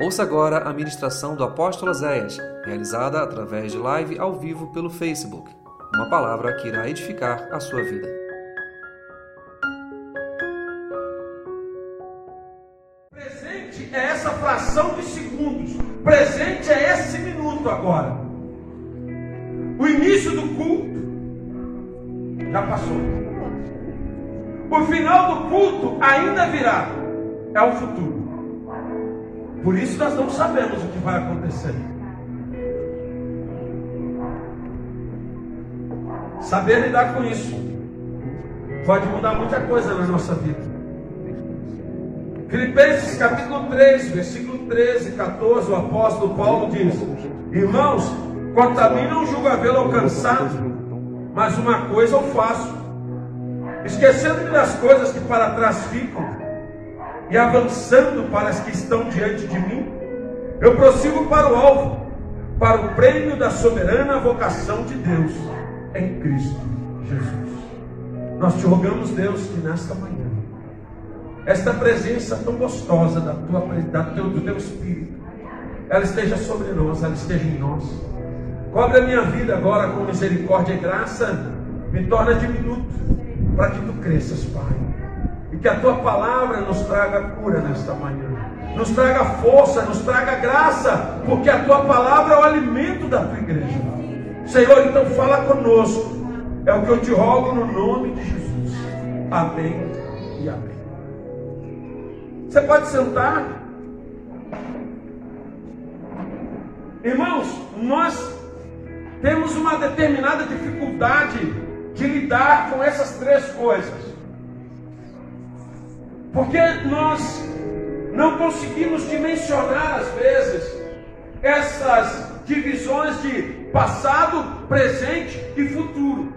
Ouça agora a ministração do apóstolo Zéias, realizada através de live ao vivo pelo Facebook. Uma palavra que irá edificar a sua vida. Presente é essa fração de segundos. Presente é esse minuto agora. O início do culto já passou. O final do culto ainda virá. É o futuro. Por isso nós não sabemos o que vai acontecer. Saber lidar com isso pode mudar muita coisa na nossa vida. Filipenses capítulo 3, versículo 13, 14, o apóstolo Paulo diz: Irmãos, quanto a mim não julgo havê-lo alcançado, mas uma coisa eu faço, esquecendo-me das coisas que para trás ficam e avançando para as que estão diante de mim, eu prossigo para o alvo, para o prêmio da soberana vocação de Deus em Cristo Jesus. Nós te rogamos, Deus, que nesta manhã, esta presença tão gostosa da tua, da teu, do teu Espírito, ela esteja sobre nós, ela esteja em nós. Cobre a minha vida agora com misericórdia e graça, me torna diminuto, para que tu cresças, Pai. Que a tua palavra nos traga cura nesta manhã. Nos traga força, nos traga graça, porque a tua palavra é o alimento da tua igreja. Senhor, então fala conosco. É o que eu te rogo no nome de Jesus. Amém e amém. Você pode sentar. Irmãos, nós temos uma determinada dificuldade de lidar com essas três coisas. Porque nós não conseguimos dimensionar, às vezes, essas divisões de passado, presente e futuro.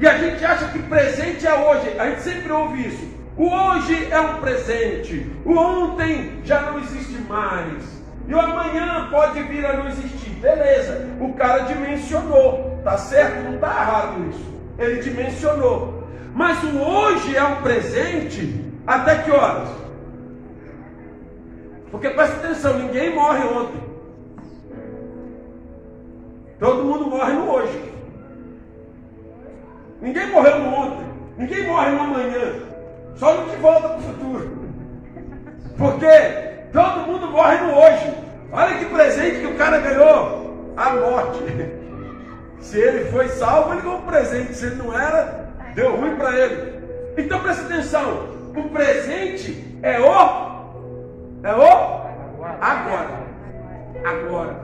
E a gente acha que presente é hoje, a gente sempre ouve isso. O hoje é um presente, o ontem já não existe mais, e o amanhã pode vir a não existir. Beleza, o cara dimensionou, tá certo? Não está errado isso. Ele dimensionou. Mas o hoje é um presente até que horas? Porque presta atenção, ninguém morre ontem. Todo mundo morre no hoje. Ninguém morreu no ontem. Ninguém morre no amanhã. Só no que volta para o futuro. Porque todo mundo morre no hoje. Olha que presente que o cara ganhou. A morte. Se ele foi salvo, ele ganhou um presente. Se ele não era, Deu ruim para ele. Então preste atenção. O presente é o. É o. Agora. Agora.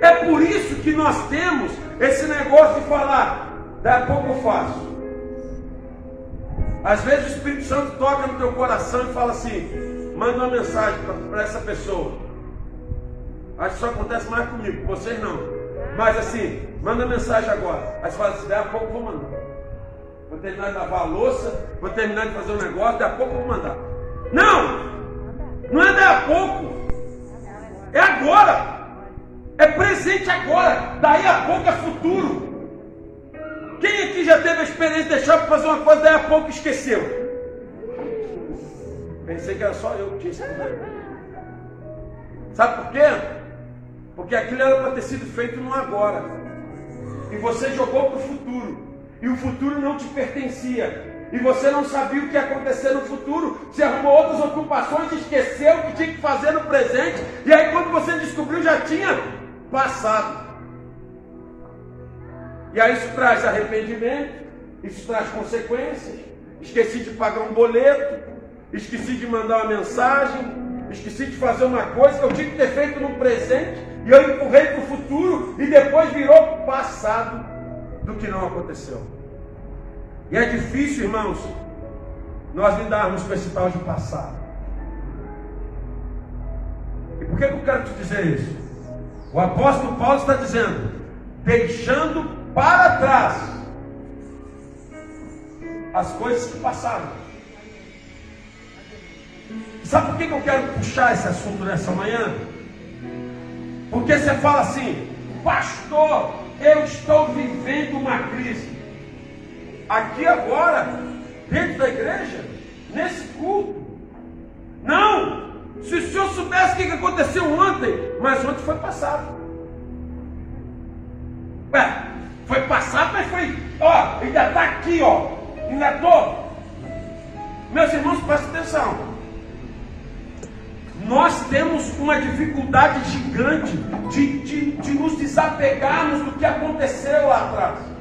É por isso que nós temos esse negócio de falar. Daqui a pouco eu faço. Às vezes o Espírito Santo toca no teu coração e fala assim: manda uma mensagem para essa pessoa. Acho que isso acontece mais comigo, com vocês não. Mas assim, manda mensagem agora. Aí você fala assim: daqui a pouco eu vou mandar. Vou terminar de lavar a louça, vou terminar de fazer um negócio, daqui a pouco eu vou mandar. Não! Não é daqui a pouco. É agora. É presente agora. Daí a pouco é futuro. Quem aqui já teve a experiência de deixar para fazer uma coisa, daí a pouco esqueceu? Pensei que era só eu que tinha problema. Sabe por quê? Porque aquilo era para ter sido feito no agora. E você jogou para o futuro e o futuro não te pertencia, e você não sabia o que ia acontecer no futuro, você arrumou outras ocupações, esqueceu o que tinha que fazer no presente, e aí quando você descobriu já tinha passado. E aí isso traz arrependimento, isso traz consequências. Esqueci de pagar um boleto, esqueci de mandar uma mensagem, esqueci de fazer uma coisa que eu tinha que ter feito no presente, e eu empurrei para o futuro, e depois virou passado do que não aconteceu. E é difícil, irmãos, nós lidarmos com esse tal de passado. E por que, eu quero te dizer isso? O apóstolo Paulo está dizendo, deixando para trás as coisas que passaram. Sabe por que eu quero puxar esse assunto nessa manhã? Porque você fala assim, pastor, eu estou vivendo uma crise. Aqui agora, dentro da igreja, nesse culto. Não! soubesse o que aconteceu ontem, mas ontem foi passado. Ué, foi passado, mas foi, ó, ainda está aqui, ó. Ainda estou. Meus irmãos, prestem atenção. Nós temos uma dificuldade gigante de, de, de nos desapegarmos do que aconteceu lá atrás.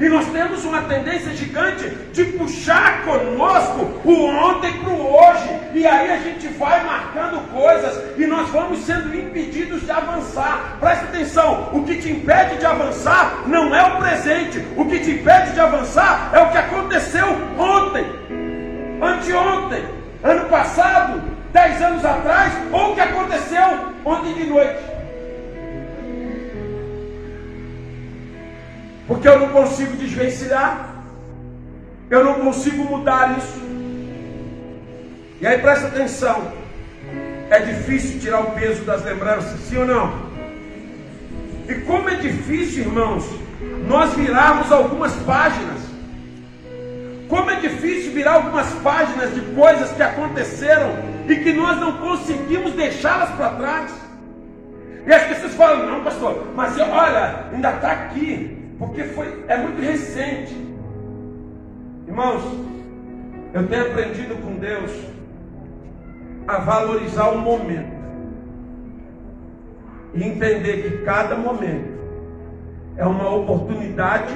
E nós temos uma tendência gigante de puxar conosco o ontem para o hoje. E aí a gente vai marcando coisas e nós vamos sendo impedidos de avançar. Presta atenção: o que te impede de avançar não é o presente. O que te impede de avançar é o que aconteceu ontem, anteontem, ano passado, dez anos atrás, ou o que aconteceu ontem de noite. Porque eu não consigo desvencilhar. Eu não consigo mudar isso. E aí presta atenção. É difícil tirar o peso das lembranças, sim ou não? E como é difícil, irmãos, nós virarmos algumas páginas. Como é difícil virar algumas páginas de coisas que aconteceram e que nós não conseguimos deixá-las para trás. E as pessoas falam, não, pastor, mas olha, ainda está aqui. Porque foi, é muito recente. Irmãos, eu tenho aprendido com Deus a valorizar o momento. E entender que cada momento é uma oportunidade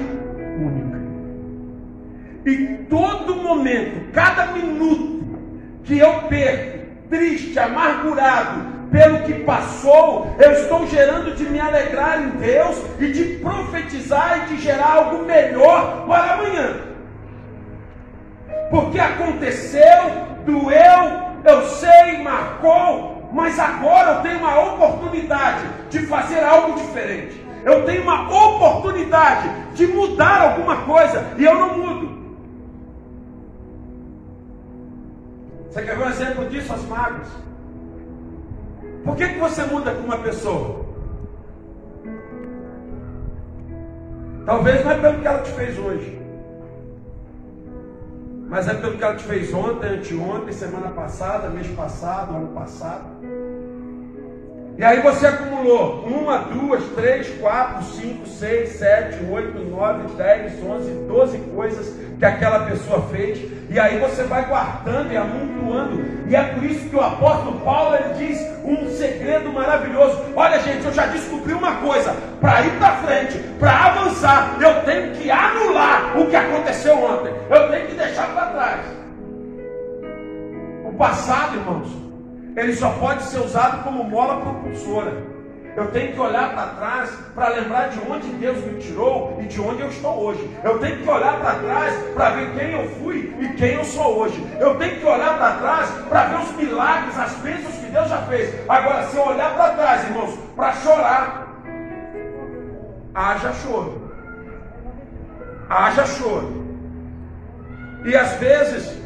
única. E todo momento, cada minuto que eu perco, triste, amargurado, pelo que passou, eu estou gerando de me alegrar em Deus e de profetizar e de gerar algo melhor para amanhã. Porque aconteceu, doeu, eu sei, marcou, mas agora eu tenho uma oportunidade de fazer algo diferente. Eu tenho uma oportunidade de mudar alguma coisa e eu não mudo. Você quer ver um exemplo disso, as mágoas? Por que, que você muda com uma pessoa? Talvez não é pelo que ela te fez hoje. Mas é pelo que ela te fez ontem, anteontem, semana passada, mês passado, ano passado. E aí você acumulou uma, duas, três, quatro, cinco, seis, sete, oito, nove, dez, onze, doze coisas que aquela pessoa fez. E aí você vai guardando e amontoando. E é por isso que o apóstolo Paulo ele diz um segredo maravilhoso. Olha, gente, eu já descobri uma coisa: para ir para frente, para avançar, eu tenho que anular o que aconteceu ontem. Eu tenho que deixar para trás. O passado, irmãos, ele só pode ser usado como mola propulsora. Eu tenho que olhar para trás para lembrar de onde Deus me tirou e de onde eu estou hoje. Eu tenho que olhar para trás para ver quem eu fui e quem eu sou hoje. Eu tenho que olhar para trás para ver os milagres, as bênçãos que Deus já fez. Agora, se eu olhar para trás, irmãos, para chorar, haja choro. Haja choro. E às vezes,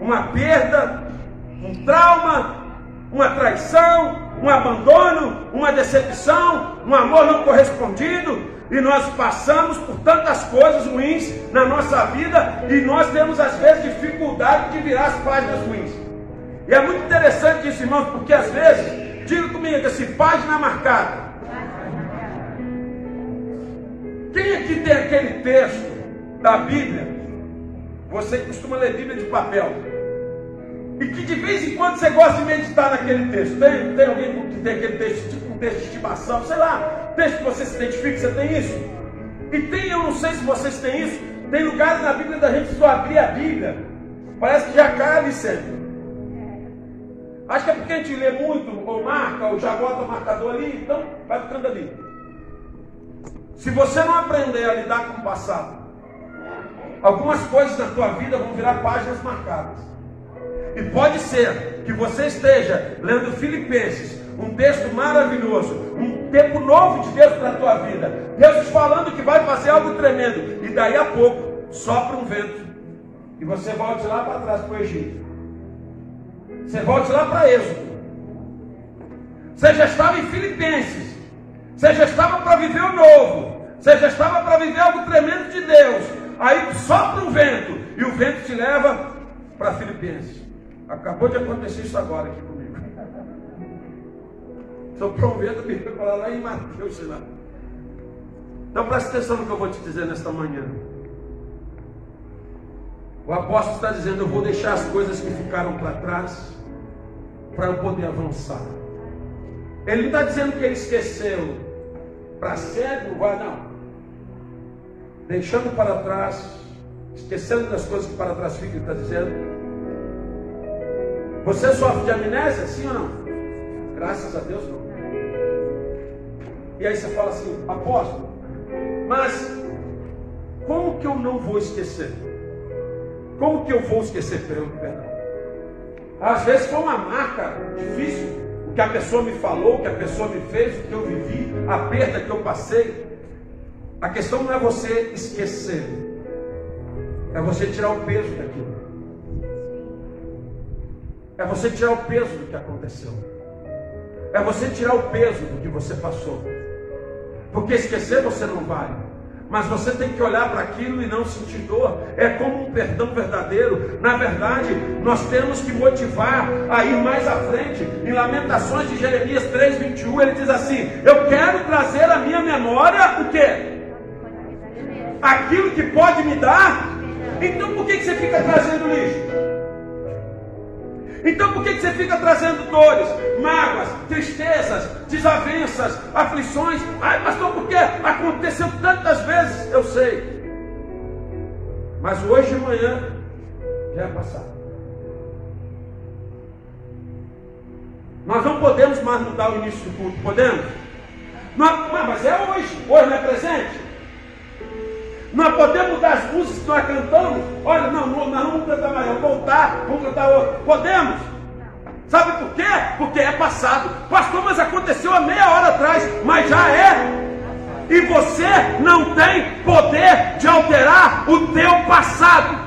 uma perda, um trauma, uma traição, um abandono, uma decepção, um amor não correspondido, e nós passamos por tantas coisas ruins na nossa vida e nós temos às vezes dificuldade de virar as páginas ruins. E é muito interessante isso, irmãos, porque às vezes, diga comigo, esse página marcada. Quem aqui tem aquele texto da Bíblia? Você costuma ler Bíblia de papel. E que de vez em quando você gosta de meditar naquele texto. Tem, tem alguém que tem aquele texto, tipo um texto de estimação, sei lá, texto que você se identifica, você tem isso? E tem, eu não sei se vocês têm isso, tem lugares na Bíblia da gente só abrir a Bíblia, parece que já ali sempre. Acho que é porque a gente lê muito, ou marca, ou já bota o marcador ali, então vai ficando ali. Se você não aprender a lidar com o passado, algumas coisas na tua vida vão virar páginas marcadas. E pode ser que você esteja lendo Filipenses, um texto maravilhoso, um tempo novo de Deus para a tua vida. Deus falando que vai fazer algo tremendo. E daí a pouco sopra um vento. E você volta lá para trás para o Egito. Você volta lá para Êxodo. Você já estava em Filipenses. Você já estava para viver o novo. Você já estava para viver algo tremendo de Deus. Aí sopra um vento. E o vento te leva para Filipenses. Acabou de acontecer isso agora aqui comigo. Um vento, me para lá em Mateus, sei lá. Então preste atenção no que eu vou te dizer nesta manhã. O apóstolo está dizendo: Eu vou deixar as coisas que ficaram para trás para eu poder avançar. Ele está dizendo que ele esqueceu para não vai, não. Deixando para trás, esquecendo das coisas que para trás ficam, ele está dizendo. Você sofre de amnésia, sim ou não? Graças a Deus, não. E aí você fala assim, apóstolo, mas como que eu não vou esquecer? Como que eu vou esquecer, perdão? Às vezes foi uma marca difícil, o que a pessoa me falou, o que a pessoa me fez, o que eu vivi, a perda que eu passei. A questão não é você esquecer, é você tirar o peso daquilo. É você tirar o peso do que aconteceu. É você tirar o peso do que você passou. Porque esquecer você não vai mas você tem que olhar para aquilo e não sentir dor. É como um perdão verdadeiro. Na verdade, nós temos que motivar a ir mais à frente. Em Lamentações de Jeremias 3:21, ele diz assim: "Eu quero trazer à minha memória o quê? Aquilo que pode me dar. Então por que você fica trazendo lixo? Então por que, que você fica trazendo dores, mágoas, tristezas, desavenças, aflições? Ai, pastor, porque aconteceu tantas vezes? Eu sei. Mas hoje e amanhã já é passado. Nós não podemos mais mudar o início do culto, podemos? Não, mas é hoje, hoje não é presente? Nós podemos mudar as músicas que nós cantamos. Olha, não, não, nós não vamos cantar mais, vamos voltar, vamos cantar outro. Podemos? Sabe por quê? Porque é passado. Pastor, mas aconteceu há meia hora atrás, mas já é. E você não tem poder de alterar o teu passado.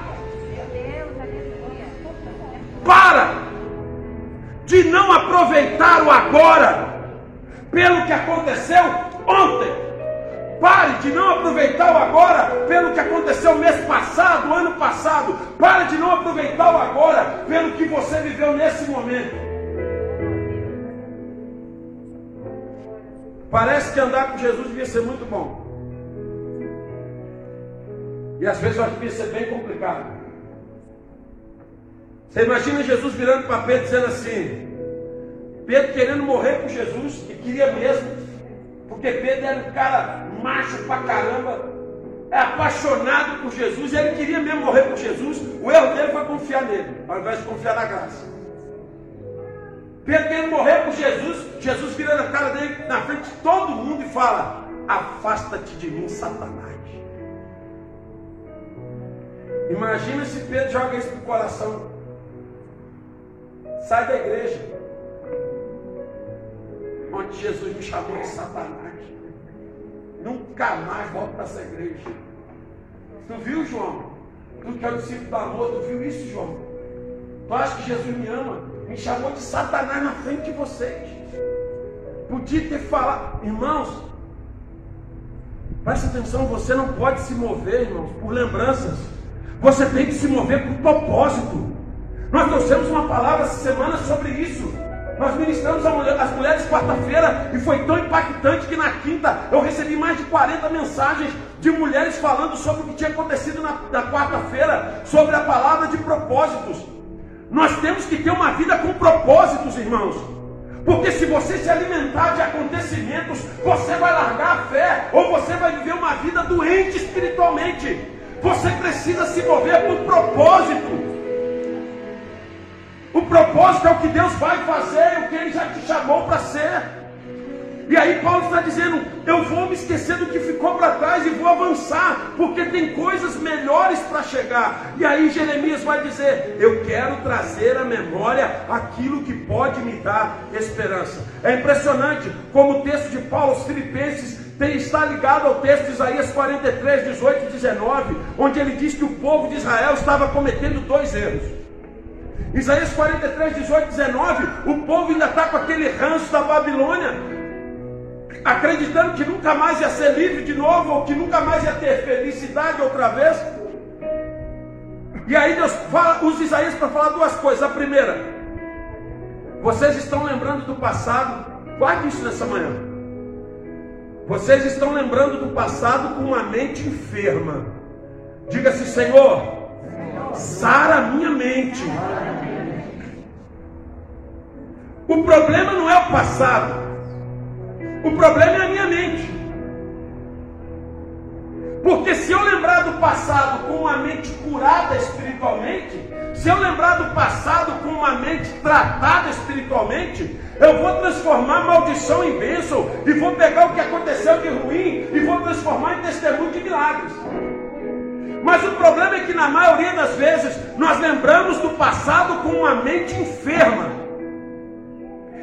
Para de não aproveitar o agora pelo que aconteceu ontem. Pare de não aproveitar o agora pelo que aconteceu mês passado, ano passado. Pare de não aproveitar o agora pelo que você viveu nesse momento. Parece que andar com Jesus devia ser muito bom. E às vezes eu acho que devia ser bem complicado. Você imagina Jesus virando para Pedro dizendo assim: Pedro querendo morrer com Jesus, e queria mesmo, porque Pedro era um cara macho pra caramba, é apaixonado por Jesus, e ele queria mesmo morrer por Jesus. O erro dele foi confiar nele, ao invés de confiar na graça. Pedro querendo morrer por Jesus, Jesus vira na cara dele, na frente de todo mundo e fala: Afasta-te de mim, Satanás. Imagina se Pedro joga isso pro coração. Sai da igreja. Onde Jesus me chamou de Satanás. Nunca mais volto para essa igreja. Tu viu, João? Tu que é o discípulo do amor, tu viu isso, João? Tu acha que Jesus me ama? Me chamou de Satanás na frente de vocês. Podia ter falado, irmãos. Presta atenção, você não pode se mover, irmãos, por lembranças. Você tem que se mover por propósito. Nós trouxemos uma palavra essa semana sobre isso. Nós ministramos as mulheres quarta-feira e foi tão impactante que na quinta eu recebi mais de 40 mensagens de mulheres falando sobre o que tinha acontecido na, na quarta-feira, sobre a palavra de propósitos. Nós temos que ter uma vida com propósitos, irmãos. Porque se você se alimentar de acontecimentos, você vai largar a fé, ou você vai viver uma vida doente espiritualmente. Você precisa se mover por propósito. O propósito é o que Deus vai fazer, o que Ele já te chamou para ser. E aí Paulo está dizendo: eu vou me esquecer do que ficou para trás e vou avançar, porque tem coisas melhores para chegar. E aí Jeremias vai dizer: eu quero trazer à memória aquilo que pode me dar esperança. É impressionante como o texto de Paulo aos Filipenses tem, está ligado ao texto de Isaías 43, 18 e 19, onde ele diz que o povo de Israel estava cometendo dois erros. Isaías 43, 18, 19, o povo ainda está com aquele ranço da Babilônia, acreditando que nunca mais ia ser livre de novo, ou que nunca mais ia ter felicidade outra vez. E aí Deus fala, usa Isaías para falar duas coisas. A primeira, vocês estão lembrando do passado, Guarde isso nessa manhã. Vocês estão lembrando do passado com uma mente enferma. Diga-se, Senhor, sara minha mente. O problema não é o passado. O problema é a minha mente. Porque se eu lembrar do passado com uma mente curada espiritualmente, se eu lembrar do passado com uma mente tratada espiritualmente, eu vou transformar maldição em bênção e vou pegar o que aconteceu de ruim e vou transformar em testemunho de milagres. Mas o problema é que na maioria das vezes nós lembramos do passado com uma mente enferma.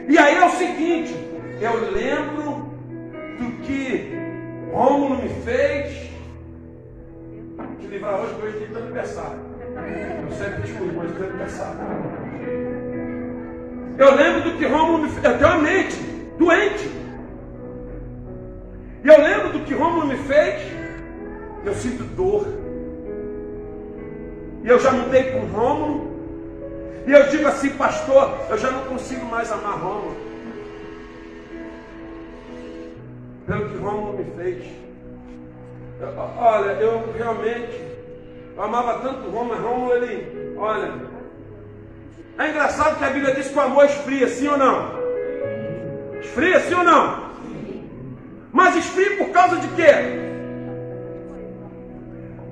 E aí é o seguinte, eu lembro do que Rômulo me fez, livrar hoje, porque hoje tem aniversário. Eu sempre descubro, mas tem aniversário. Eu lembro do que Romulo me fez. Eu tenho uma mente doente. E eu lembro do que Romulo me fez. Eu sinto dor. E eu já mudei com Romulo. E eu digo assim, pastor, eu já não consigo mais amar Romulo. Pelo que Romulo me fez. Olha, eu realmente eu amava tanto Roma, Roma ele, olha. É engraçado que a Bíblia diz que o amor esfria, sim ou não? Esfria, sim ou não? Mas esfria por causa de quê?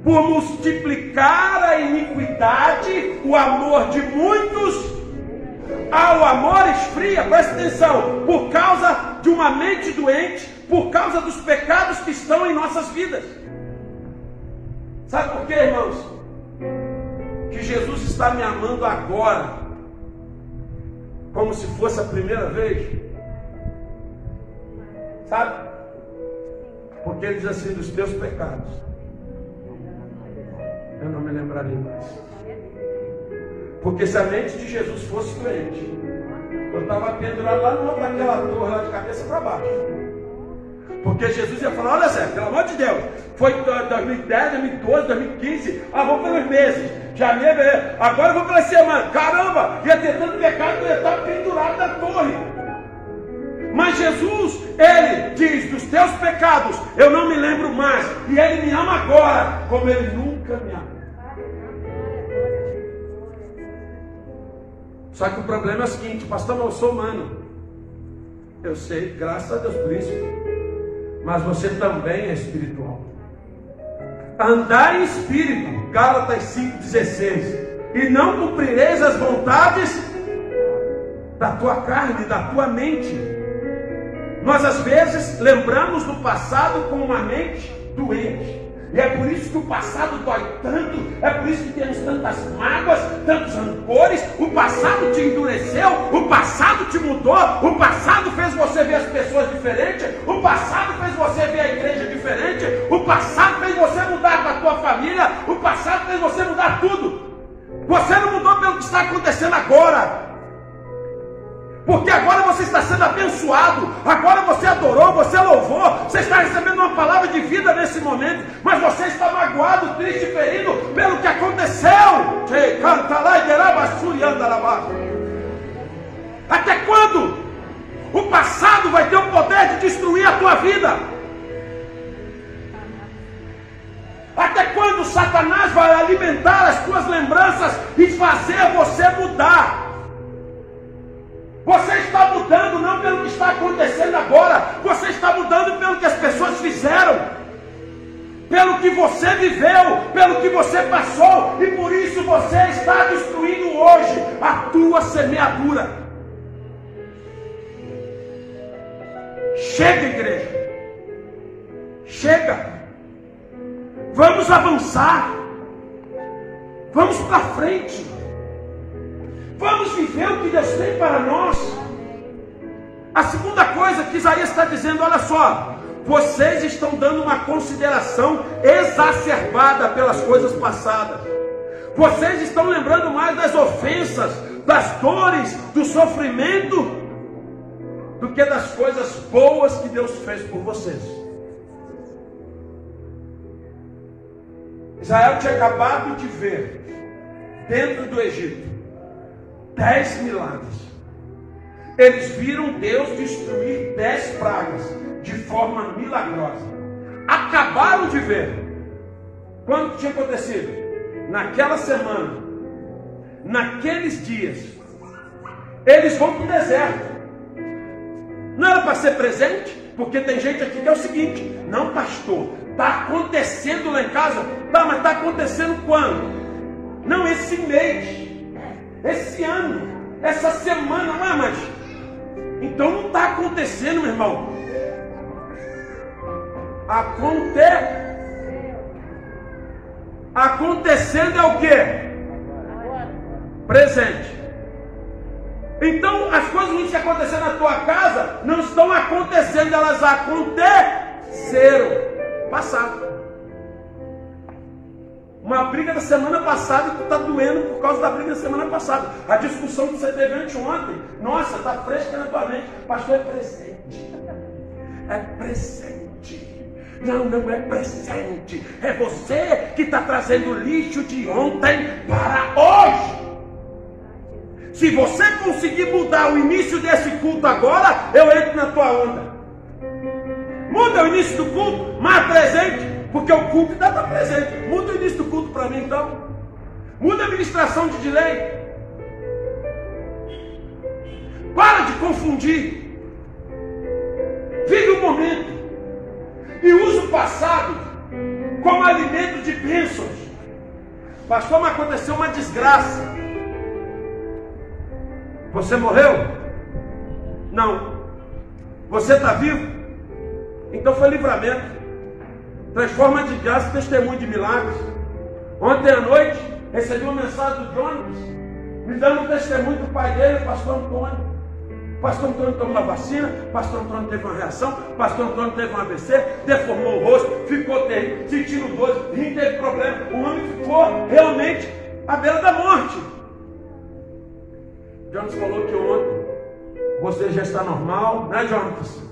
Por multiplicar a iniquidade, o amor de muitos ao amor esfria, presta atenção, por causa de uma mente doente, por causa dos pecados que estão em nossas vidas. Sabe por quê, irmãos? Que Jesus está me amando agora, como se fosse a primeira vez. Sabe? Porque ele diz assim: dos teus pecados, eu não me lembrarei mais. Porque se a mente de Jesus fosse doente, eu estava pendurado lá no alto daquela torre, lá de cabeça para baixo. Porque Jesus ia falar, olha Zé, pelo amor de Deus, foi 2010, 2012, 2015, ah, vamos pelos meses, janeiro, agora vou pela semana, caramba, ia ter tanto pecado ia estar pendurado na torre. Mas Jesus, Ele diz, dos teus pecados eu não me lembro mais, e Ele me ama agora, como Ele nunca me amou. Só que o problema é o seguinte, pastor, eu sou humano. Eu sei, graças a Deus por isso mas você também é espiritual. Andar em espírito, Gálatas 5,16, e não cumprireis as vontades da tua carne, da tua mente. Nós às vezes lembramos do passado com uma mente doente. E é por isso que o passado dói tanto, é por isso que temos tantas mágoas, tantos rancores. O passado te endureceu, o passado te mudou, o passado fez você ver as pessoas diferentes, o passado fez você ver a igreja diferente, o passado fez você mudar com a tua família, o passado fez você mudar tudo. Você não mudou pelo que está acontecendo agora. Porque agora você está sendo abençoado, agora você adorou, você louvou, você está recebendo uma palavra de vida nesse momento, mas você está magoado, triste, ferido pelo que aconteceu. Canta lá e Até quando? O passado vai ter o poder de destruir a tua vida. Até quando Satanás vai alimentar as tuas lembranças e fazer você mudar? Você está mudando não pelo que está acontecendo agora, você está mudando pelo que as pessoas fizeram, pelo que você viveu, pelo que você passou, e por isso você está destruindo hoje a tua semeadura. Chega, igreja. Chega. Vamos avançar. Vamos para frente. Vamos viver o que Deus tem para nós. A segunda coisa que Isaías está dizendo, olha só, vocês estão dando uma consideração exacerbada pelas coisas passadas. Vocês estão lembrando mais das ofensas, das dores, do sofrimento, do que das coisas boas que Deus fez por vocês. Israel tinha acabado de ver, dentro do Egito, dez milagres. eles viram Deus destruir dez pragas de forma milagrosa. Acabaram de ver. Quando tinha acontecido? Naquela semana, naqueles dias, eles vão para o deserto. Não era para ser presente? Porque tem gente aqui que é o seguinte: não, pastor, está acontecendo lá em casa. Tá, mas está acontecendo quando? Não, esse mês, esse ano, essa semana, não é mais. Então não está acontecendo, meu irmão. Acontece. Acontecendo é o que? Presente. Então as coisas que aconteceram na tua casa não estão acontecendo, elas aconteceram. Passado. Uma briga da semana passada e tu está doendo por causa da briga da semana passada. A discussão que você teve anteontem, nossa, está fresca na tua mente. Pastor, é presente. É presente. Não, não é presente. É você que está trazendo lixo de ontem para hoje. Se você conseguir mudar o início desse culto agora, eu entro na tua onda. Muda o início do culto, mais presente. Porque o culto ainda está presente. Muda o início do culto para mim então. Muda a administração de delay. Para de confundir. Vive o momento. E usa o passado como alimento de bênçãos. Pastor, mas aconteceu uma desgraça. Você morreu? Não. Você está vivo? Então foi livramento transforma de graça testemunho de milagres. Ontem à noite, recebi uma mensagem do Jonas, me dando um testemunho do pai dele, pastor Antônio. Pastor Antônio tomou a vacina, pastor Antônio teve uma reação, pastor Antônio teve um AVC, deformou o rosto, ficou terrível, sentindo dor, nem teve problema. O homem ficou realmente à beira da morte. Jonas falou que ontem você já está normal, né, Jonas?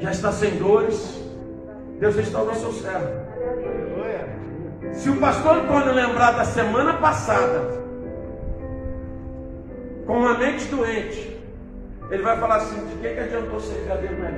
Já está sem dores, Deus restaurou seu servo. Se o pastor Antônio lembrar da semana passada, com a mente doente, ele vai falar assim: de que, que adiantou servir a Deus na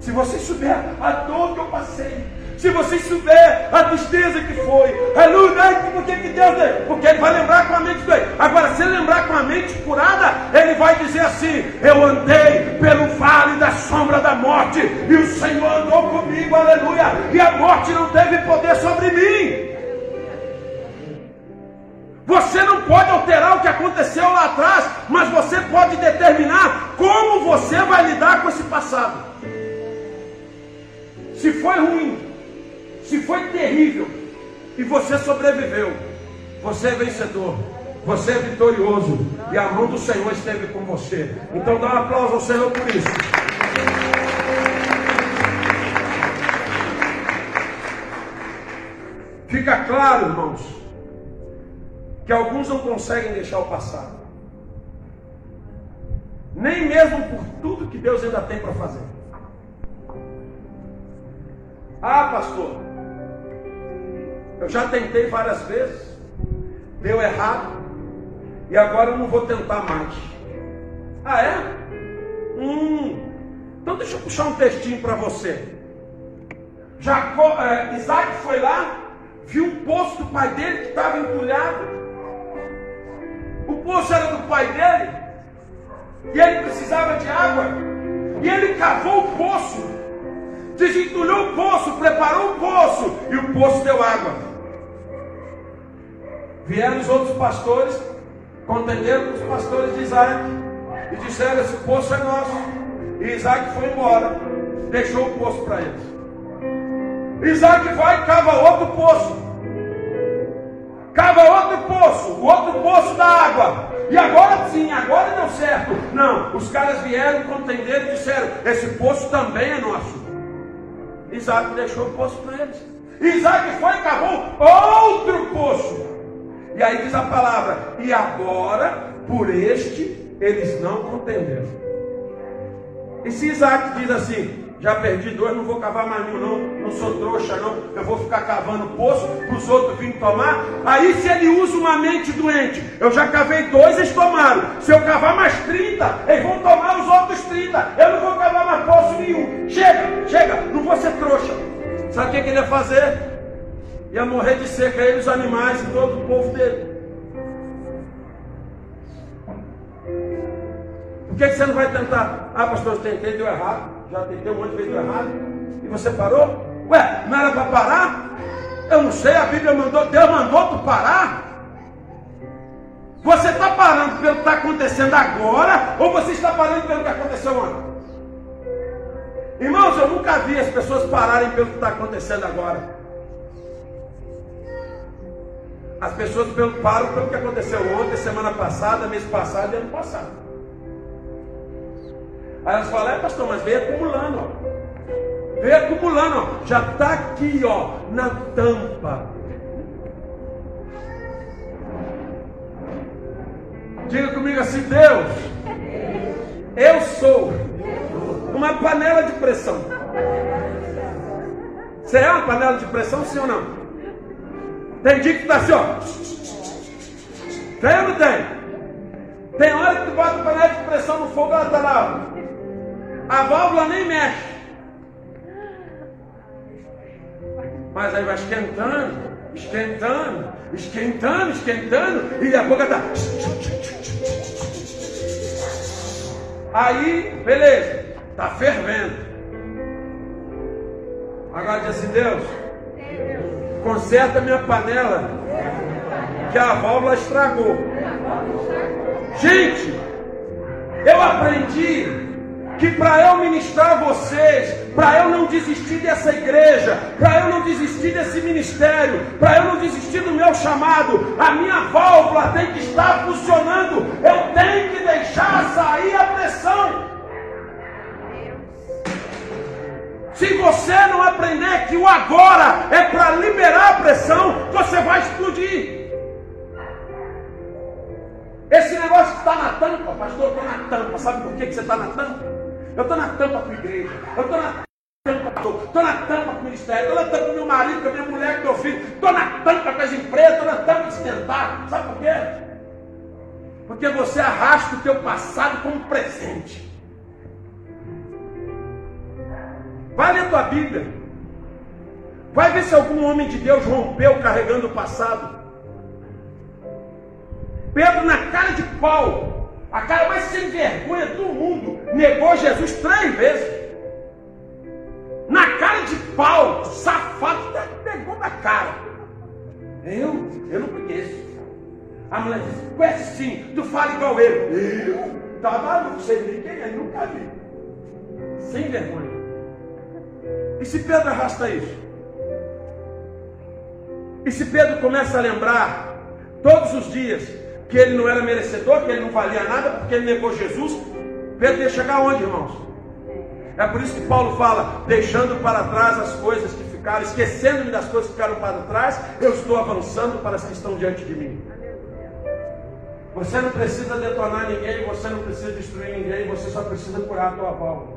Se você souber a dor que eu passei, se você souber a tristeza que foi, aleluia, por que, que Deus deu? Porque ele vai lembrar com a mente doente. Agora, se lembrar com a mente curada, ele vai dizer assim: Eu andei pelo vale da sombra da morte, e o Senhor andou comigo, aleluia, e a morte não teve poder sobre mim. Você não pode alterar o que aconteceu lá atrás, mas você pode determinar como você vai lidar com esse passado. Se foi ruim, se foi terrível e você sobreviveu, você é vencedor, você é vitorioso e a mão do Senhor esteve com você. Então dá um aplauso ao Senhor por isso. Fica claro, irmãos, que alguns não conseguem deixar o passado. Nem mesmo por tudo que Deus ainda tem para fazer. Ah, pastor, eu já tentei várias vezes, deu errado, e agora eu não vou tentar mais. Ah, é? Hum, então deixa eu puxar um textinho para você. Jacó, é, Isaac foi lá, viu um poço do pai dele que estava entulhado. O poço era do pai dele, e ele precisava de água, e ele cavou o poço desentulhou o poço, preparou o poço, e o poço deu água. Vieram os outros pastores, contenderam com os pastores de Isaac, e disseram: Esse poço é nosso. E Isaac foi embora, deixou o poço para eles. Isaac vai e cava outro poço. Cava outro poço, o outro poço da água. E agora sim, agora deu certo. Não, os caras vieram, contenderam e disseram: Esse poço também é nosso. Isaac deixou o poço para eles. Isaac foi e cavou outro poço. E aí diz a palavra: e agora, por este, eles não contenderam. E se Isaac diz assim: Já perdi dois, não vou cavar mais nenhum, não. Não sou trouxa, não. Eu vou ficar cavando poço para os outros virem tomar. Aí, se ele usa uma mente doente, eu já cavei dois, eles tomaram. Se eu cavar mais 30, eles vão tomar os outros 30. Eu não vou cavar mais poço nenhum. Chega, chega, não vou ser trouxa. Sabe o que, que ele ia fazer? Ia morrer de seca ele, os animais e todo o povo dele. Por que, que você não vai tentar? Ah, pastor, eu tentei, deu errado. Já tentei um monte de vezes, deu errado. E você parou? Ué, não era para parar? Eu não sei, a Bíblia mandou, Deus mandou tu parar? Você está parando pelo que está acontecendo agora, ou você está parando pelo que aconteceu antes? Irmãos, eu nunca vi as pessoas pararem pelo que está acontecendo agora. As pessoas param pelo que aconteceu ontem, semana passada, mês passado e ano passado. Aí elas falam, é pastor, mas veio acumulando, ó. Veio acumulando, ó. Já está aqui, ó, na tampa. Diga comigo assim, Deus, eu sou uma panela de pressão. Você é uma panela de pressão, sim ou não? Tem dia que está assim, ó. Tem ou não tem? Tem hora que tu bota a panela de pressão no fogo, ela está lá a válvula nem mexe. Mas aí vai esquentando, esquentando, esquentando, esquentando, e a boca está. Aí, beleza, está fervendo. Agora diz assim, Deus, conserta minha panela, que a válvula estragou. Gente, eu aprendi que para eu ministrar a vocês, para eu não desistir dessa igreja, para eu não desistir desse ministério, para eu não desistir do meu chamado, a minha válvula tem que estar funcionando, eu tenho que deixar sair a pressão. Se você não aprender que o agora é para liberar a pressão, você vai explodir. Esse negócio que está na tampa, pastor, eu estou na tampa. Sabe por que, que você está na tampa? Eu estou na tampa com a igreja. Eu estou na tampa, estou na tampa com o ministério. Estou na tampa com meu marido, com a minha mulher, com meu filho. Estou na tampa com as empresas. Estou na tampa de sustentar. Sabe por quê? Porque você arrasta o teu passado como presente. Vai ler tua Bíblia. Vai ver se algum homem de Deus rompeu carregando o passado. Pedro, na cara de pau, a cara mais sem vergonha do mundo, negou Jesus três vezes. Na cara de pau, safado, negou na cara. Eu? Eu não conheço. A mulher disse, conhece sim, tu fala igual ele. Eu? Tá maluco, sei nem quem é, nunca vi. Sem vergonha. E se Pedro arrasta isso? E se Pedro começa a lembrar todos os dias que ele não era merecedor, que ele não valia nada, porque ele negou Jesus, Pedro ia chegar onde, irmãos? É por isso que Paulo fala, deixando para trás as coisas que ficaram, esquecendo-me das coisas que ficaram para trás, eu estou avançando para as que estão diante de mim. Você não precisa detonar ninguém, você não precisa destruir ninguém, você só precisa curar a tua válvula.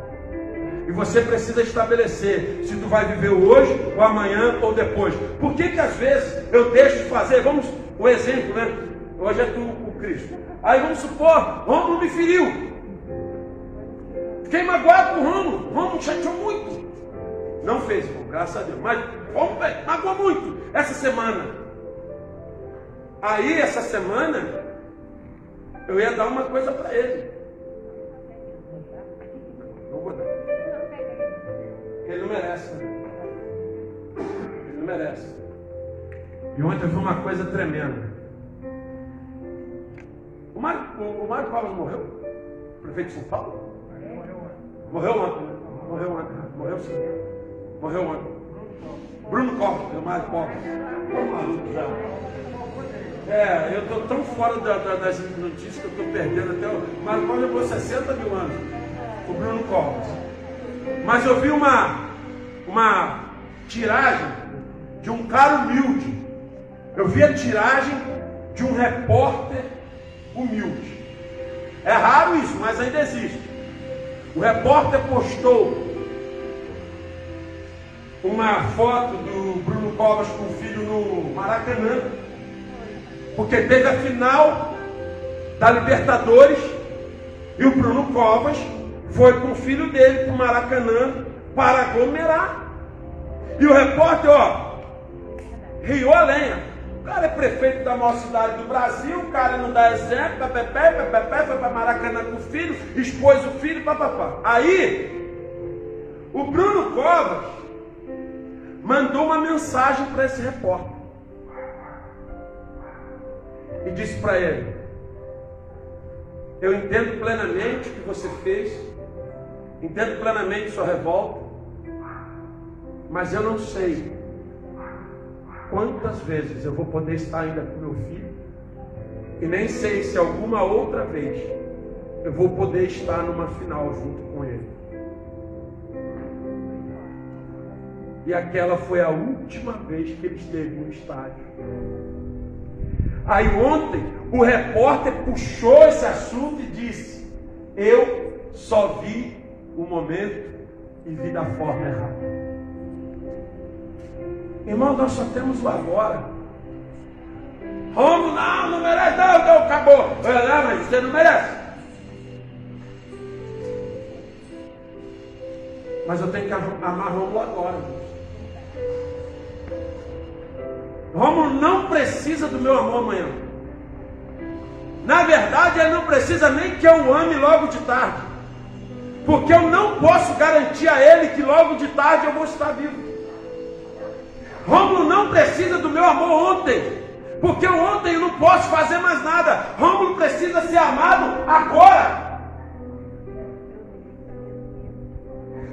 E você precisa estabelecer se tu vai viver hoje, ou amanhã, ou depois. Por que que às vezes eu deixo de fazer? Vamos, o exemplo, né? Hoje é tu o Cristo. Aí vamos supor, Romulo me feriu. Fiquei magoado com o Romulo. Romulo chateou muito. Não fez, irmão, graças a Deus. Mas Romulo magoou muito essa semana. Aí, essa semana, eu ia dar uma coisa para ele. E ontem eu vi uma coisa tremenda. O Mário, o, o morreu? Prefeito de São Paulo? Morreu ontem. Né? Morreu ontem. Morreu sim. Morreu ontem. Bruno Covas, o Mário. É, eu estou tão fora da, da, das notícias que eu estou perdendo até o. Mário Covas levou 60 mil anos. O Bruno Covas. Mas eu vi uma, uma tiragem de um cara humilde. Eu vi a tiragem de um repórter humilde. É raro isso, mas ainda existe. O repórter postou uma foto do Bruno Covas com o filho no Maracanã. Porque teve a final da Libertadores e o Bruno Covas foi com o filho dele para o Maracanã para aglomerar. E o repórter, ó, riu a lenha. Cara é prefeito da maior cidade do Brasil, o cara não dá exemplo, pepepé, pepepé, foi para Maracanã com o filho, expôs o filho, papapá. Aí, o Bruno Covas mandou uma mensagem para esse repórter. E disse para ele: Eu entendo plenamente o que você fez, entendo plenamente sua revolta, mas eu não sei quantas vezes eu vou poder estar ainda com meu filho, e nem sei se alguma outra vez eu vou poder estar numa final junto com ele. E aquela foi a última vez que ele esteve no estádio. Aí ontem o repórter puxou esse assunto e disse: Eu só vi o momento e vi da forma errada. Irmão, nós só temos o agora. Romo, não, não merece, não, não, acabou. Não, mas você não merece. Mas eu tenho que amar Romulo agora. Romulo não precisa do meu amor amanhã. Na verdade, ele não precisa nem que eu ame logo de tarde. Porque eu não posso garantir a ele que logo de tarde eu vou estar vivo. Rômulo não precisa do meu amor ontem, porque ontem eu não posso fazer mais nada. Rômulo precisa ser amado agora.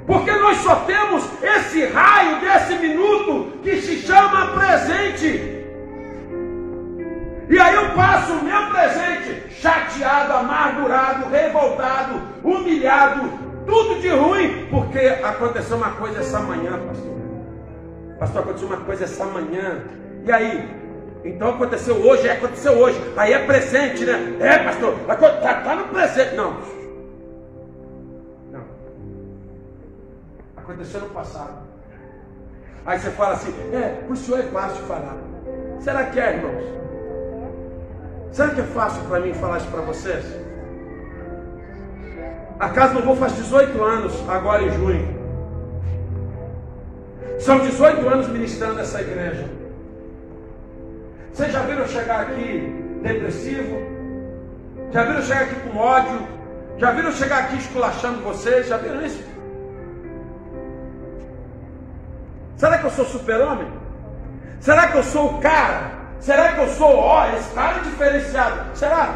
Porque nós só temos esse raio desse minuto que se chama presente. E aí eu passo o meu presente chateado, amargurado, revoltado, humilhado, tudo de ruim, porque aconteceu uma coisa essa manhã, pastor. Pastor, aconteceu uma coisa essa manhã. E aí? Então aconteceu hoje, é, aconteceu hoje. Aí é presente, né? É, pastor, está tá no presente. Não. Não. Aconteceu no passado. Aí você fala assim, é, para o senhor é fácil falar. Será que é, irmãos? Será que é fácil para mim falar isso para vocês? Acaso não vou faz 18 anos, agora em junho. São 18 anos ministrando nessa igreja. Vocês já viram chegar aqui depressivo? Já viram chegar aqui com ódio? Já viram chegar aqui esculachando vocês? Já viram isso? Será que eu sou super-homem? Será que eu sou o cara? Será que eu sou, ó, esse cara é diferenciado? Será?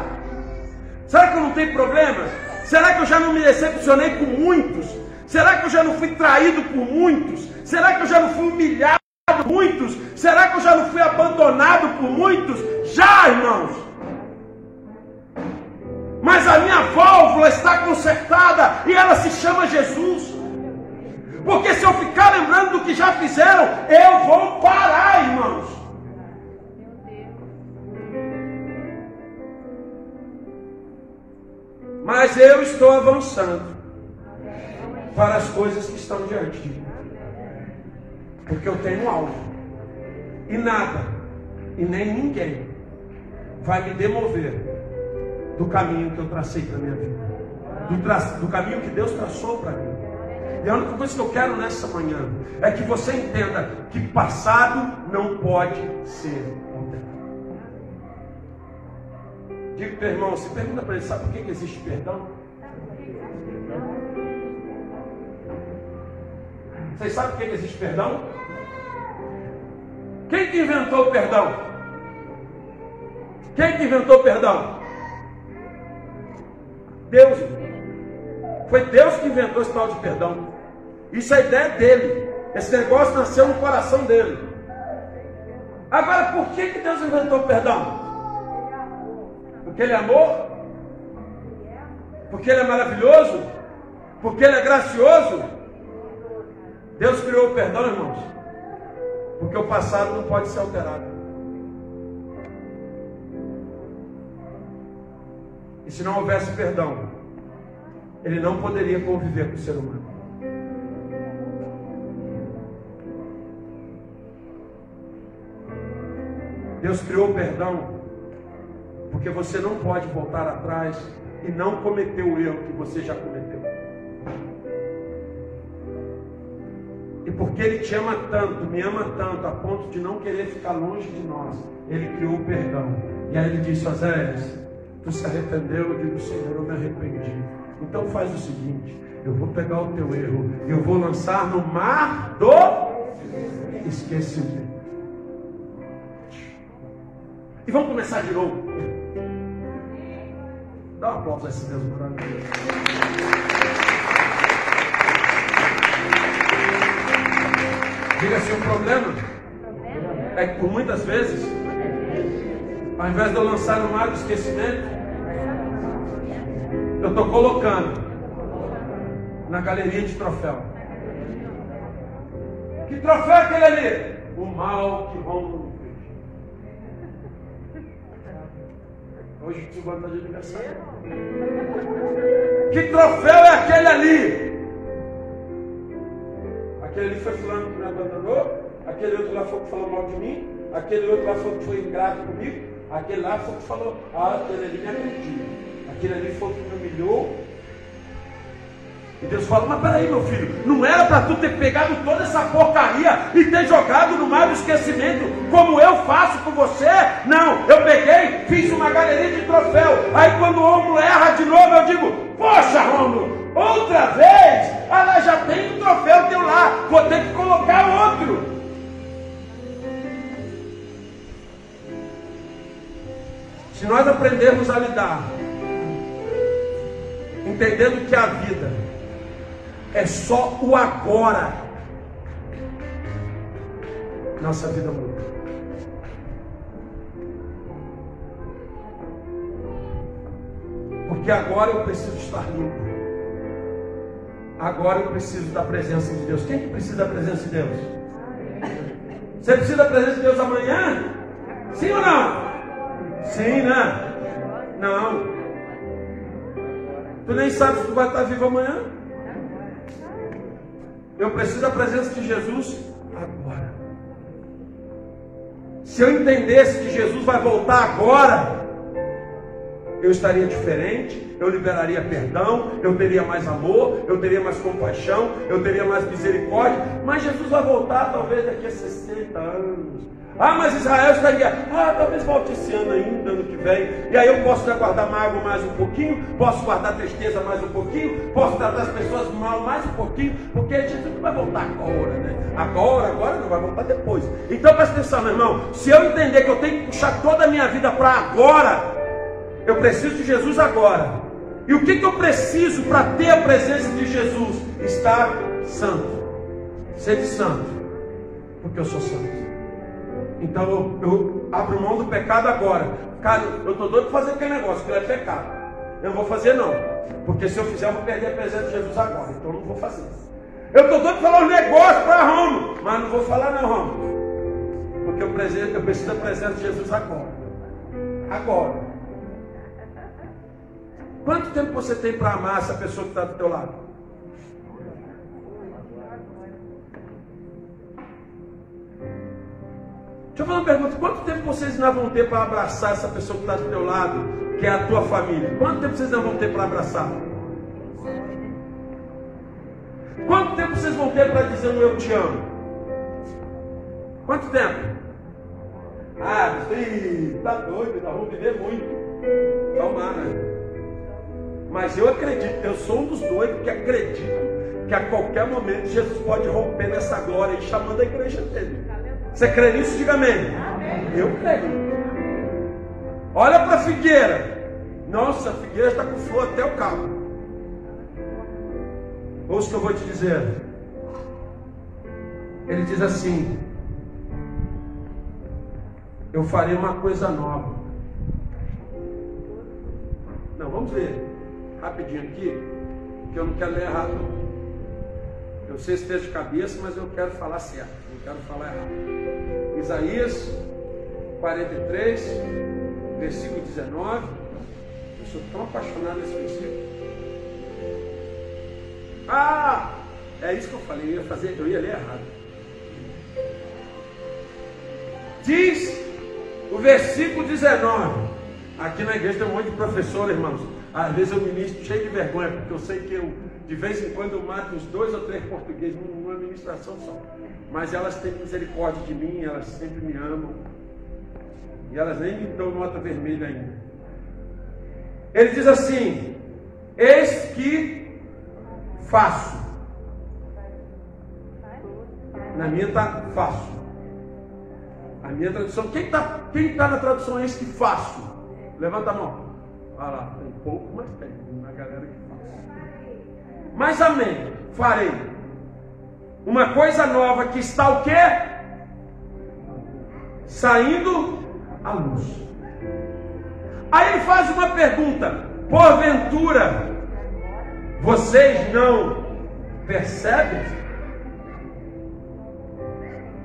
Será que eu não tenho problemas? Será que eu já não me decepcionei com muitos? Será que eu já não fui traído por muitos? Será que eu já não fui humilhado por muitos? Será que eu já não fui abandonado por muitos? Já, irmãos. Mas a minha válvula está consertada e ela se chama Jesus. Porque se eu ficar lembrando do que já fizeram, eu vou parar, irmãos. Mas eu estou avançando para as coisas que estão diante de mim. Porque eu tenho alvo. E nada, e nem ninguém, vai me demover do caminho que eu tracei para a minha vida. Do, tra... do caminho que Deus traçou para mim. E a única coisa que eu quero nessa manhã é que você entenda que passado não pode ser alterado. Diga para irmão, se pergunta para ele, sabe por que, que existe perdão? Vocês sabem que existe perdão? Quem que inventou o perdão? Quem que inventou o perdão? Deus. Foi Deus que inventou esse tal de perdão. Isso é ideia dele. Esse negócio nasceu no coração dele. Agora, por que, que Deus inventou o perdão? Porque Ele é amor? Porque Ele é maravilhoso? Porque Ele é gracioso? Deus criou o perdão, irmãos, porque o passado não pode ser alterado. E se não houvesse perdão, ele não poderia conviver com o ser humano. Deus criou o perdão porque você não pode voltar atrás e não cometer o erro que você já cometeu. E porque Ele te ama tanto, me ama tanto, a ponto de não querer ficar longe de nós, Ele criou o perdão. E aí Ele disse: Oséias, tu se arrependeu? Eu digo: Senhor, eu me arrependi. Então faz o seguinte: eu vou pegar o teu erro, eu vou lançar no mar do esquecimento. E vamos começar de novo. Dá um aplauso a esse Deus maravilhoso. Diga assim: o problema é que por muitas vezes, ao invés de eu lançar no mar do esquecimento, eu estou colocando na galeria de troféu. Que troféu é aquele ali? O mal que rompe no Hoje o vai estar de aniversário. Que troféu é aquele ali? Aquele ali foi fulano que me abandonou. Aquele outro lá foi que falou mal de mim. Aquele outro lá foi que foi ingrato comigo. Aquele lá foi que falou, ah, aquele ali me agrediu. Aquele ali foi que me humilhou. E Deus fala, mas peraí, meu filho, não era para tu ter pegado toda essa porcaria e ter jogado no mar do esquecimento, como eu faço com você? Não, eu peguei, fiz uma galeria de troféu. Aí quando o Rômulo erra de novo, eu digo, poxa, Rômulo, outra vez? Ah lá, já tem um troféu teu lá, vou ter que colocar outro. Se nós aprendermos a lidar, entendendo que a vida é só o agora. Nossa vida muda. Porque agora eu preciso estar limpo. Agora eu preciso da presença de Deus. Quem que precisa da presença de Deus? Você precisa da presença de Deus amanhã? Sim ou não? Sim, né? Não. Tu nem sabe se tu vai estar vivo amanhã. Eu preciso da presença de Jesus agora. Se eu entendesse que Jesus vai voltar agora, eu estaria diferente, eu liberaria perdão, eu teria mais amor, eu teria mais compaixão, eu teria mais misericórdia. Mas Jesus vai voltar talvez daqui a 60 anos. Ah, mas Israel estaria. Ah, talvez volte esse ano ainda, ano que vem. E aí eu posso guardar mágoa mais um pouquinho, posso guardar tristeza mais um pouquinho, posso tratar as pessoas mal mais um pouquinho, porque Jesus não vai voltar agora, né? Agora, agora não vai voltar depois. Então presta atenção, meu irmão. Se eu entender que eu tenho que puxar toda a minha vida para agora, eu preciso de Jesus agora. E o que, que eu preciso para ter a presença de Jesus? Estar santo. Ser santo. Porque eu sou santo. Então eu, eu abro mão do pecado agora. Cara, eu estou doido para fazer aquele negócio, que é pecado. Eu não vou fazer não. Porque se eu fizer, eu vou perder a presença de Jesus agora. Então eu não vou fazer. Eu estou doido para falar os negócios para Roma. Mas não vou falar não, Roma. Porque eu preciso, eu preciso da presença de Jesus agora. Agora. Quanto tempo você tem para amar essa pessoa que está do teu lado? Deixa eu fazer uma pergunta: quanto tempo vocês ainda vão ter para abraçar essa pessoa que está do teu lado, que é a tua família? Quanto tempo vocês ainda vão ter para abraçar? Quanto tempo vocês vão ter para dizer eu te amo? Quanto tempo? Ah, sim, tá doido, nós vamos viver muito. Tomara. Né? Mas eu acredito, eu sou um dos doidos que acredito que a qualquer momento Jesus pode romper nessa glória e chamando a igreja dele. Você crê nisso? Diga amém. Eu creio. Olha para a figueira. Nossa, a figueira está com flor até o cabo. Ouça o que eu vou te dizer. Ele diz assim: Eu farei uma coisa nova. Não, vamos ler rapidinho aqui, que eu não quero ler errado. Eu sei se esteja de cabeça, mas eu quero falar certo quero falar errado. Isaías 43, versículo 19. Eu sou tão apaixonado nesse versículo. Ah! É isso que eu falei, eu ia fazer, eu ia ler errado. Diz O versículo 19. Aqui na igreja tem um monte de professor, irmãos. Às vezes eu ministro cheio de vergonha, porque eu sei que eu, de vez em quando, eu mato uns dois ou três portugueses numa ministração só. Mas elas têm misericórdia de mim, elas sempre me amam. E elas nem me dão nota vermelha ainda. Ele diz assim: Eis que faço. Na minha está fácil. A minha tradução. Quem está quem tá na tradução eis que faço? Levanta a mão. Olha lá, pouco, mas tem. Uma galera que faz. Mas amém. Farei. Uma coisa nova que está o quê? Saindo à luz. Aí ele faz uma pergunta: porventura vocês não percebem?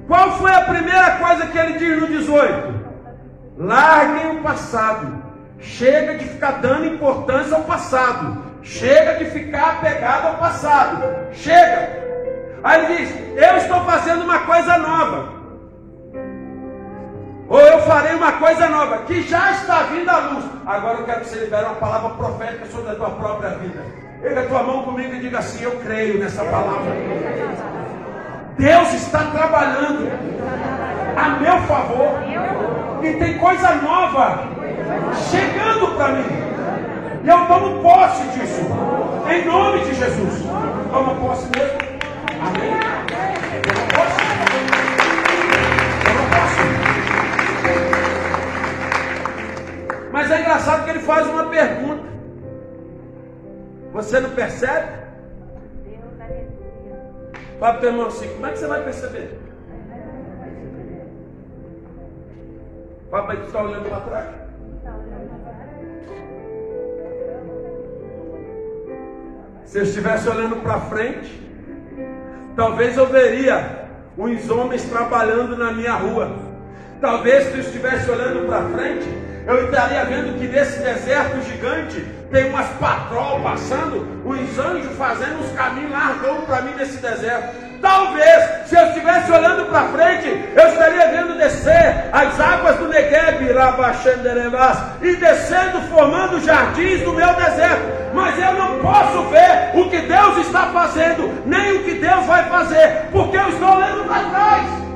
Qual foi a primeira coisa que ele diz no 18? Larguem o passado. Chega de ficar dando importância ao passado. Chega de ficar apegado ao passado. Chega. Aí ele diz: Eu estou fazendo uma coisa nova. Ou eu farei uma coisa nova, que já está vindo à luz. Agora eu quero que você libere uma palavra profética sobre a tua própria vida. Pega a tua mão comigo e diga assim: Eu creio nessa palavra. Deus está trabalhando a meu favor. E tem coisa nova chegando para mim. E eu tomo posse disso. Em nome de Jesus. Toma posse mesmo. Amém. Toma posse. Mas é engraçado que ele faz uma pergunta. Você não percebe? Fala para o irmão assim, como é que você vai perceber? Papai está olhando para trás. Se eu estivesse olhando para frente, talvez eu veria uns homens trabalhando na minha rua. Talvez se eu estivesse olhando para frente, eu estaria vendo que nesse deserto gigante tem umas patrol passando, os anjos fazendo uns caminhos largão para mim nesse deserto. Talvez, se eu estivesse olhando para frente, eu estaria vendo descer as águas do Negev, e descendo, formando jardins no meu deserto. Mas eu não posso ver o que Deus está fazendo, nem o que Deus vai fazer, porque eu estou olhando para trás.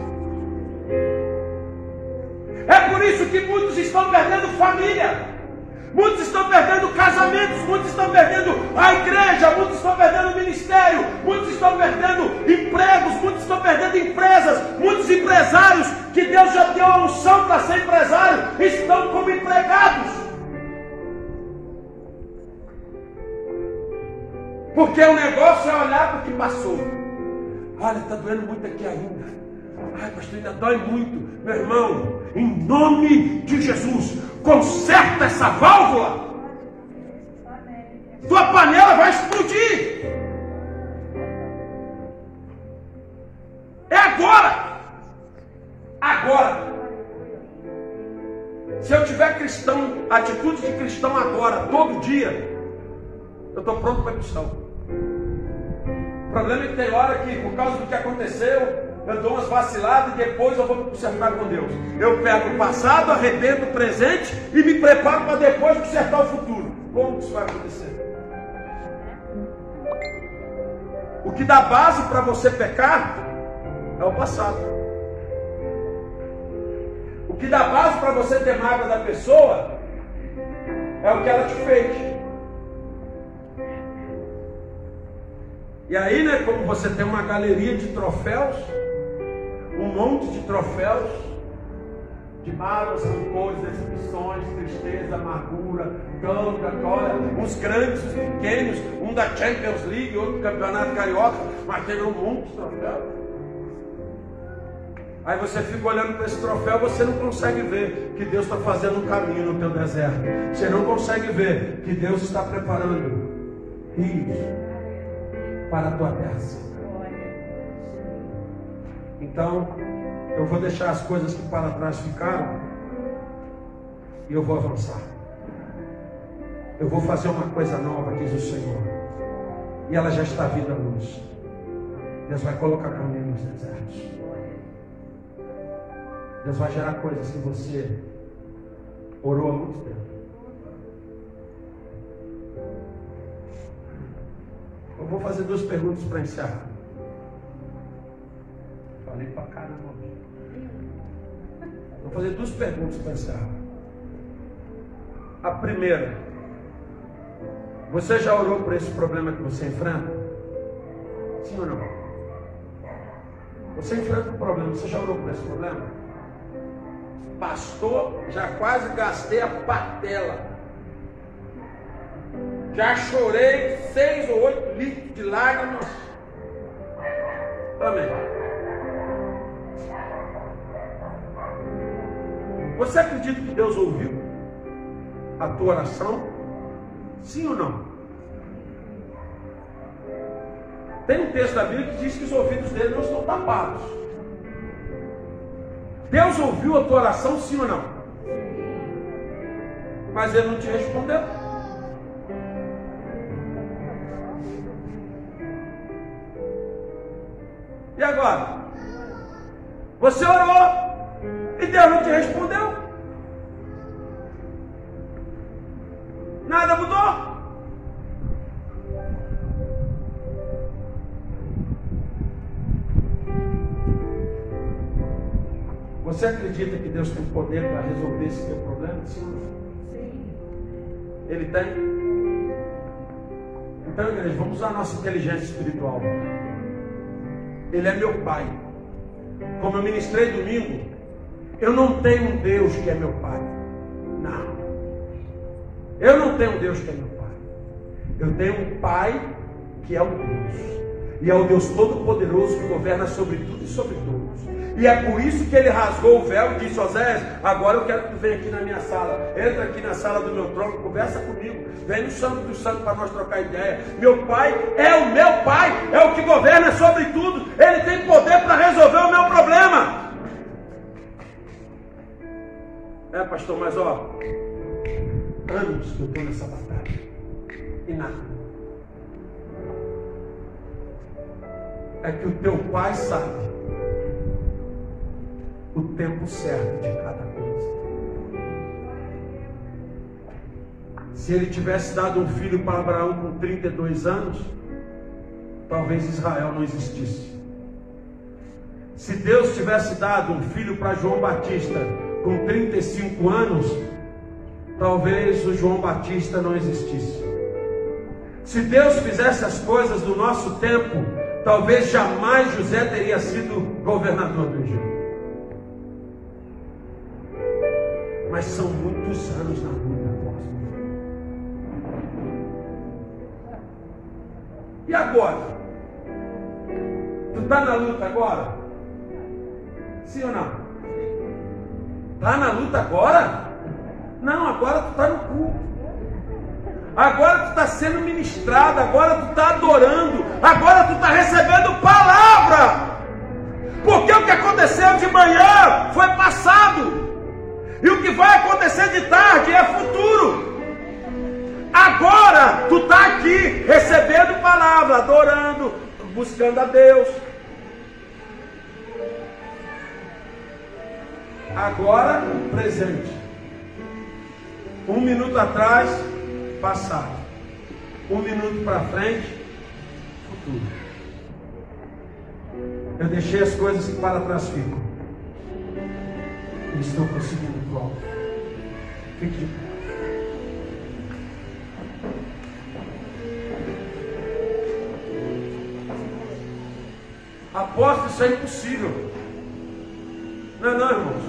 É por isso que muitos estão perdendo família. Muitos estão perdendo casamentos, muitos estão perdendo a igreja, muitos estão perdendo o ministério, muitos estão perdendo empregos, muitos estão perdendo empresas, muitos empresários que Deus já deu a unção para ser empresário, estão como empregados. Porque o negócio é olhar para o que passou. Olha, está doendo muito aqui ainda. Ai, pastor, ainda dói muito. Meu irmão, em nome de Jesus, conserta essa válvula. Tua panela vai explodir. É agora. Agora. Se eu tiver cristão, atitude de cristão agora, todo dia, eu estou pronto para a missão. O problema é que tem hora que, por causa do que aconteceu, eu dou umas vaciladas e depois eu vou consertar com Deus. Eu pego o passado, arrebento o presente e me preparo para depois consertar o futuro. Como isso vai acontecer? O que dá base para você pecar é o passado. O que dá base para você ter mágoa da pessoa é o que ela te fez. E aí, né, como você tem uma galeria de troféus, um monte de troféus de mágoas, rancores, decepções, tristeza, amargura, tanta glória, uns grandes, uns pequenos, um da Champions League, outro do Campeonato Carioca, mas teve um monte de troféus. Aí você fica olhando para esse troféu, você não consegue ver que Deus está fazendo um caminho no teu deserto. Você não consegue ver que Deus está preparando rios para a tua terra. Então, eu vou deixar as coisas que para trás ficaram e eu vou avançar. Eu vou fazer uma coisa nova, diz o Senhor. E ela já está vindo à luz. Deus vai colocar caminho nos desertos. Deus vai gerar coisas que você orou há muito tempo. Eu vou fazer duas perguntas para encerrar. Falei para caramba. Vou fazer duas perguntas para encerrar. A primeira, você já orou por esse problema que você enfrenta? Sim ou não? Você enfrenta um problema, você já orou por esse problema? Pastor, já quase gastei a patela. Já chorei seis ou oito litros de lágrimas. Amém. Você acredita que Deus ouviu a tua oração? Sim ou não? Tem um texto da Bíblia que diz que os ouvidos dele não estão tapados. Deus ouviu a tua oração, sim ou não? Mas ele não te respondeu. E agora? Você orou e Deus não te respondeu. Nada mudou. Você acredita que Deus tem poder para resolver esse teu problema? Sim. Ele tem? Então, igreja, vamos usar a nossa inteligência espiritual. Ele é meu pai. Como eu ministrei domingo, eu não tenho um Deus que é meu pai. Não. Eu não tenho um Deus que é meu pai. Eu tenho um pai que é o Deus. E é o Deus Todo-Poderoso que governa sobre tudo e sobre todos. E é por isso que ele rasgou o véu e disse: Oséias, agora eu quero que tu venha aqui na minha sala. Entra aqui na sala do meu trono, conversa comigo. Vem no Santo do Santo para nós trocar ideia. Meu pai é o meu pai, é o que governa sobre tudo. Ele tem poder para resolver o meu problema. É, pastor, mas ó, anos que eu estou nessa batalha. E nada. É que o teu pai sabe o tempo certo de cada coisa. Se ele tivesse dado um filho para Abraão com 32 anos, talvez Israel não existisse. Se Deus tivesse dado um filho para João Batista com 35 anos, talvez o João Batista não existisse. Se Deus fizesse as coisas do nosso tempo, talvez jamais José teria sido governador do Egito. Mas são muitos anos na luta, apóstolo. E agora? Tu está na luta agora? Sim ou não? Está na luta agora? Não, agora tu está no culto. Agora tu está sendo ministrado, agora tu está adorando, agora tu está recebendo palavra. Porque o que aconteceu de manhã foi passado. E o que vai acontecer de tarde é futuro. Agora tu está aqui recebendo palavra, adorando, buscando a Deus. Agora, presente. Um minuto atrás, passado. Um minuto para frente, futuro. Eu deixei as coisas que para trás ficam e estou prosseguindo para o alto. Fique. Aposto isso é impossível. Não é não, irmãos?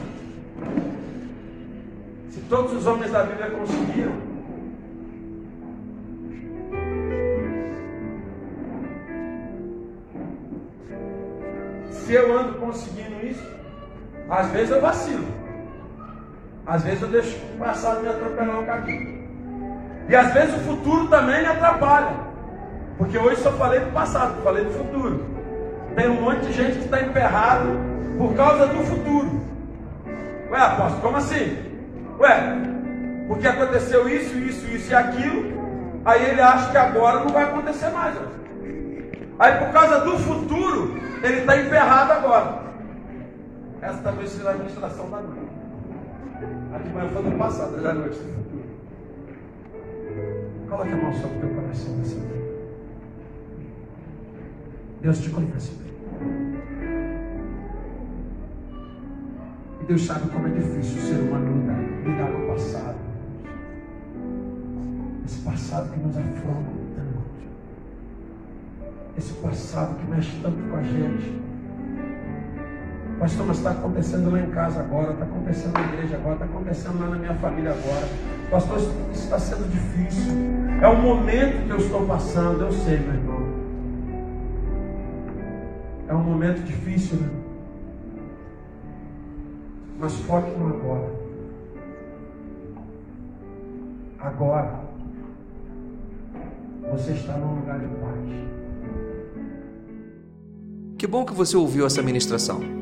Se todos os homens da Bíblia conseguiram, se eu ando conseguindo isso, às vezes eu vacilo. Às vezes eu deixo o passado me atropelar no caminho. E às vezes o futuro também me atrapalha. Porque hoje só falei do passado, falei do futuro. Tem um monte de gente que está emperrado por causa do futuro. Ué, apóstolo, como assim? Ué, porque aconteceu isso, isso, isso e aquilo. Aí ele acha que agora não vai acontecer mais. Aí por causa do futuro, ele está emperrado agora. Essa talvez seja a administração da noite. A de manhã foi no passado, à noite. Coloque a mão sobre o teu coração nessa manhã. Deus te conhece bem. E Deus sabe como é difícil ser humano lidar, lidar com o passado. Esse passado que nos afronta tanto. Esse passado que mexe tanto com a gente. Pastor, mas está acontecendo lá em casa agora, está acontecendo na igreja agora, está acontecendo lá na minha família agora. Pastor, isso está sendo difícil. É o momento que eu estou passando, eu sei, meu irmão. É um momento difícil, né? Mas foque no agora. Agora, você está num lugar de paz. Que bom que você ouviu essa ministração.